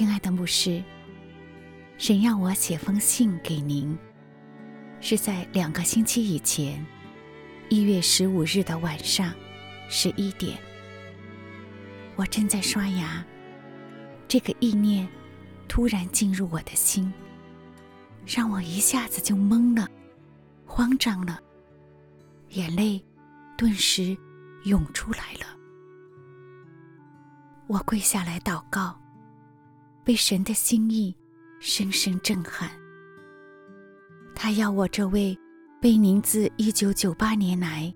亲爱的牧师，神让我写封信给您，是在两个星期以前，一月十五日的晚上十一点，我正在刷牙，这个意念突然进入我的心，让我一下子就懵了，慌张了，眼泪顿时涌出来了。我跪下来祷告。被神的心意深深震撼。他要我这位被您自一九九八年来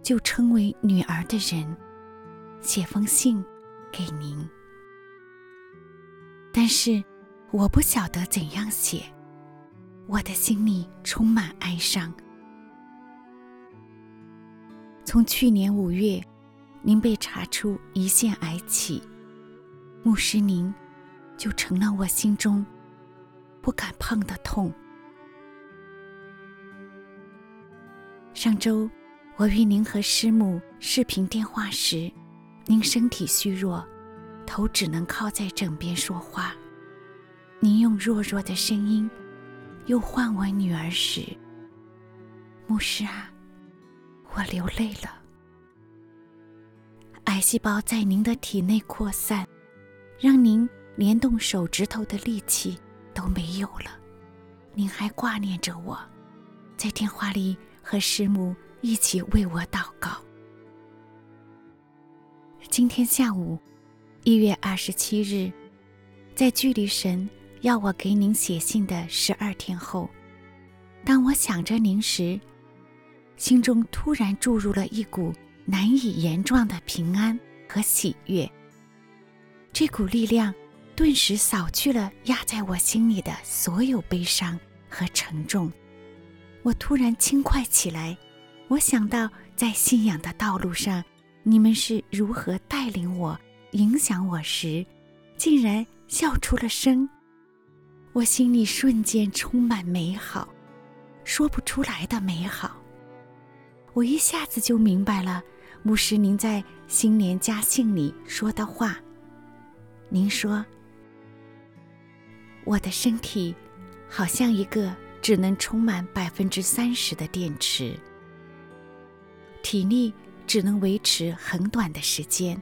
就称为女儿的人，写封信给您。但是我不晓得怎样写，我的心里充满哀伤。从去年五月，您被查出胰腺癌起，牧师您。就成了我心中不敢碰的痛。上周我与您和师母视频电话时，您身体虚弱，头只能靠在枕边说话。您用弱弱的声音又唤我女儿时，牧师啊，我流泪了。癌细胞在您的体内扩散，让您。连动手指头的力气都没有了，您还挂念着我，在电话里和师母一起为我祷告。今天下午，一月二十七日，在距离神要我给您写信的十二天后，当我想着您时，心中突然注入了一股难以言状的平安和喜悦。这股力量。顿时扫去了压在我心里的所有悲伤和沉重，我突然轻快起来。我想到在信仰的道路上，你们是如何带领我、影响我时，竟然笑出了声。我心里瞬间充满美好，说不出来的美好。我一下子就明白了，牧师您在新年家信里说的话。您说。我的身体好像一个只能充满百分之三十的电池，体力只能维持很短的时间。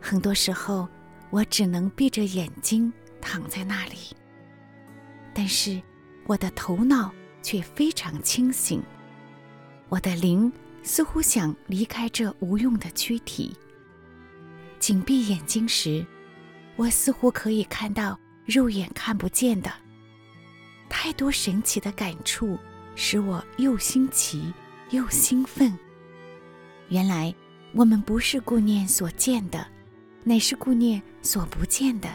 很多时候，我只能闭着眼睛躺在那里，但是我的头脑却非常清醒，我的灵似乎想离开这无用的躯体。紧闭眼睛时，我似乎可以看到。肉眼看不见的，太多神奇的感触，使我又新奇又兴奋。原来我们不是顾念所见的，乃是顾念所不见的，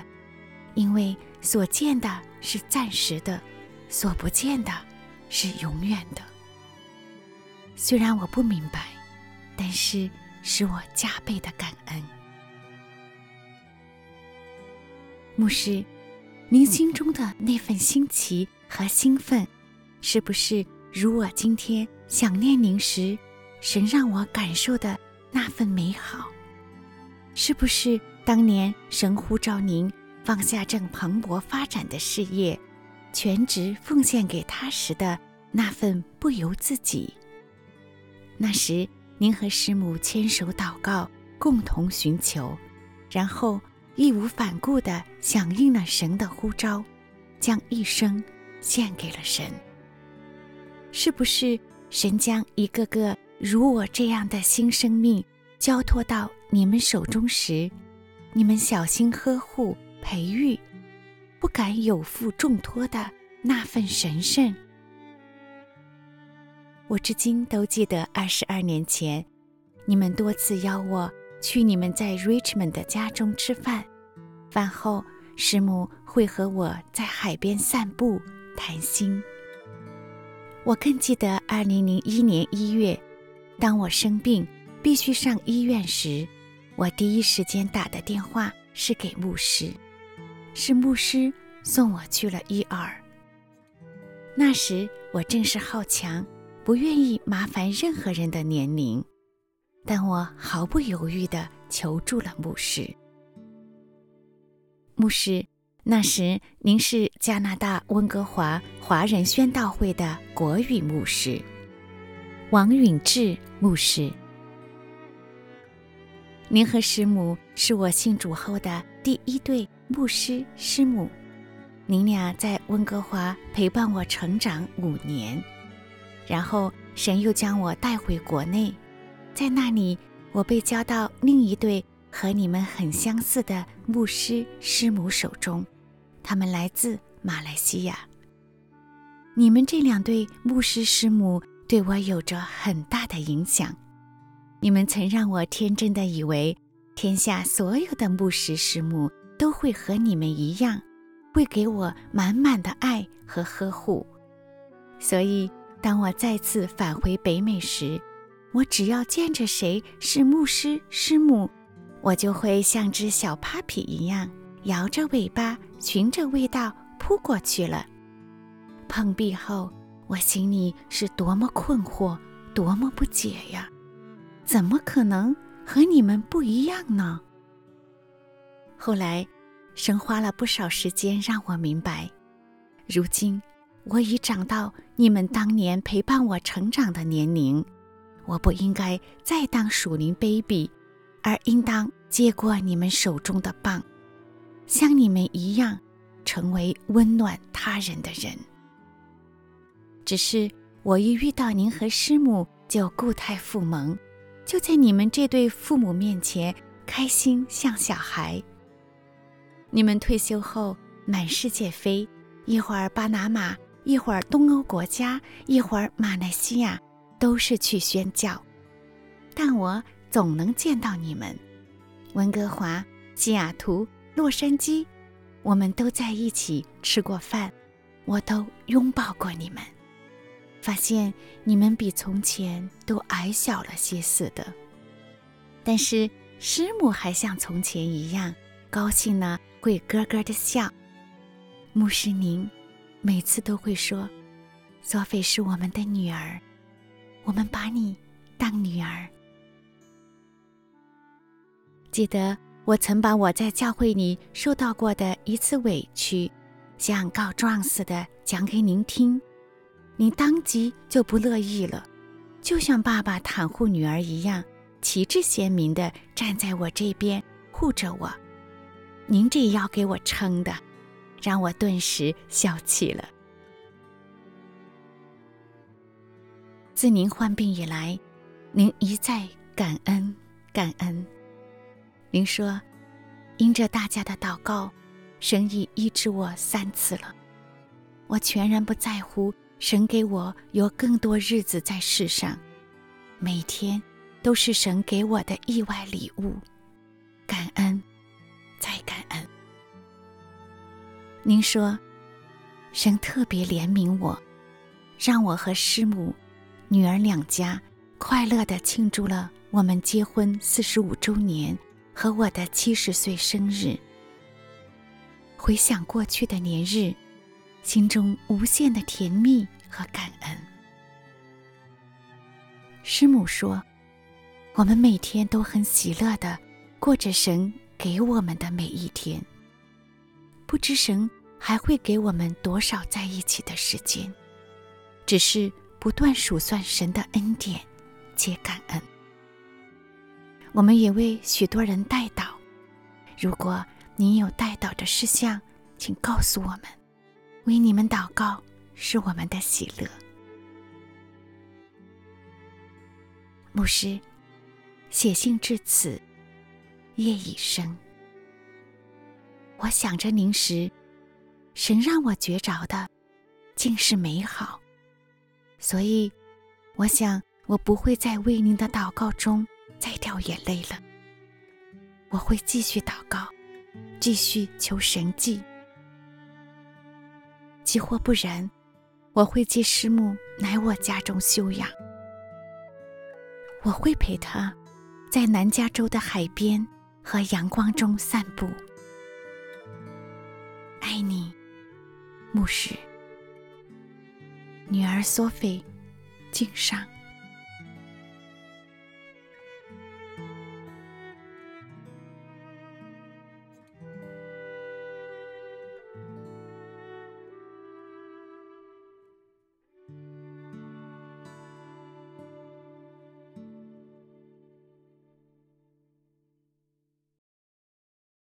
因为所见的是暂时的，所不见的是永远的。虽然我不明白，但是使我加倍的感恩。牧师。您心中的那份新奇和兴奋，是不是如我今天想念您时，神让我感受的那份美好？是不是当年神呼召您放下正蓬勃发展的事业，全职奉献给他时的那份不由自己？那时您和师母牵手祷告，共同寻求，然后。义无反顾地响应了神的呼召，将一生献给了神。是不是神将一个个如我这样的新生命交托到你们手中时，你们小心呵护、培育，不敢有负重托的那份神圣？我至今都记得二十二年前，你们多次邀我。去你们在 Richmond 的家中吃饭，饭后师母会和我在海边散步谈心。我更记得2001年1月，当我生病必须上医院时，我第一时间打的电话是给牧师，是牧师送我去了 ER。那时我正是好强，不愿意麻烦任何人的年龄。但我毫不犹豫地求助了牧师。牧师，那时您是加拿大温哥华华人宣道会的国语牧师，王允志牧师。您和师母是我信主后的第一对牧师师母，您俩在温哥华陪伴我成长五年，然后神又将我带回国内，在那里我被交到另一对和你们很相似的牧师师母手中，他们来自马来西亚。你们这两对牧师师母对我有着很大的影响。你们曾让我天真的以为，天下所有的牧师师母都会和你们一样，会给我满满的爱和呵护。所以，当我再次返回北美时，我只要见着谁是牧师师母，我就会像只小 puppy 一样，摇着尾巴，循着味道扑过去了。碰壁后，我心里是多么困惑，多么不解呀！怎么可能和你们不一样呢？后来，神花了不少时间让我明白，如今我已长到你们当年陪伴我成长的年龄，我不应该再当属灵 baby，而应当接过你们手中的棒，像你们一样，成为温暖他人的人。只是我一遇到您和师母，就故态复萌。就在你们这对父母面前，开心像小孩。你们退休后满世界飞，一会儿巴拿马，一会儿东欧国家，一会儿马来西亚，都是去宣教。但我总能见到你们，温哥华、西雅图、洛杉矶，我们都在一起吃过饭，我都拥抱过你们。发现你们比从前都矮小了些似的，但是师母还像从前一样高兴呢，会咯咯的笑。牧师您每次都会说：“索菲是我们的女儿，我们把你当女儿。”记得我曾把我在教会里受到过的一次委屈，像告状似的讲给您听。您当即就不乐意了，就像爸爸袒护女儿一样，旗帜鲜明地站在我这边护着我。您这腰给我撑的，让我顿时消气了。自您患病以来，您一再感恩感恩。您说，因着大家的祷告，神已医治我三次了。我全然不在乎。神给我有更多日子在世上，每天都是神给我的意外礼物，感恩，再感恩。您说，神特别怜悯我，让我和师母、女儿两家快乐地庆祝了我们结婚四十五周年和我的七十岁生日。回想过去的年日。心中无限的甜蜜和感恩。师母说：“我们每天都很喜乐的过着神给我们的每一天。不知神还会给我们多少在一起的时间，只是不断数算神的恩典，且感恩。我们也为许多人代祷。如果您有代祷的事项，请告诉我们。”为你们祷告是我们的喜乐。牧师，写信至此，夜已深。我想着您时，神让我觉着的，竟是美好。所以，我想我不会再为您的祷告中再掉眼泪了。我会继续祷告，继续求神迹。即或不然，我会接师母来我家中休养。我会陪她，在南加州的海边和阳光中散步。爱你，牧师。女儿索菲，敬上。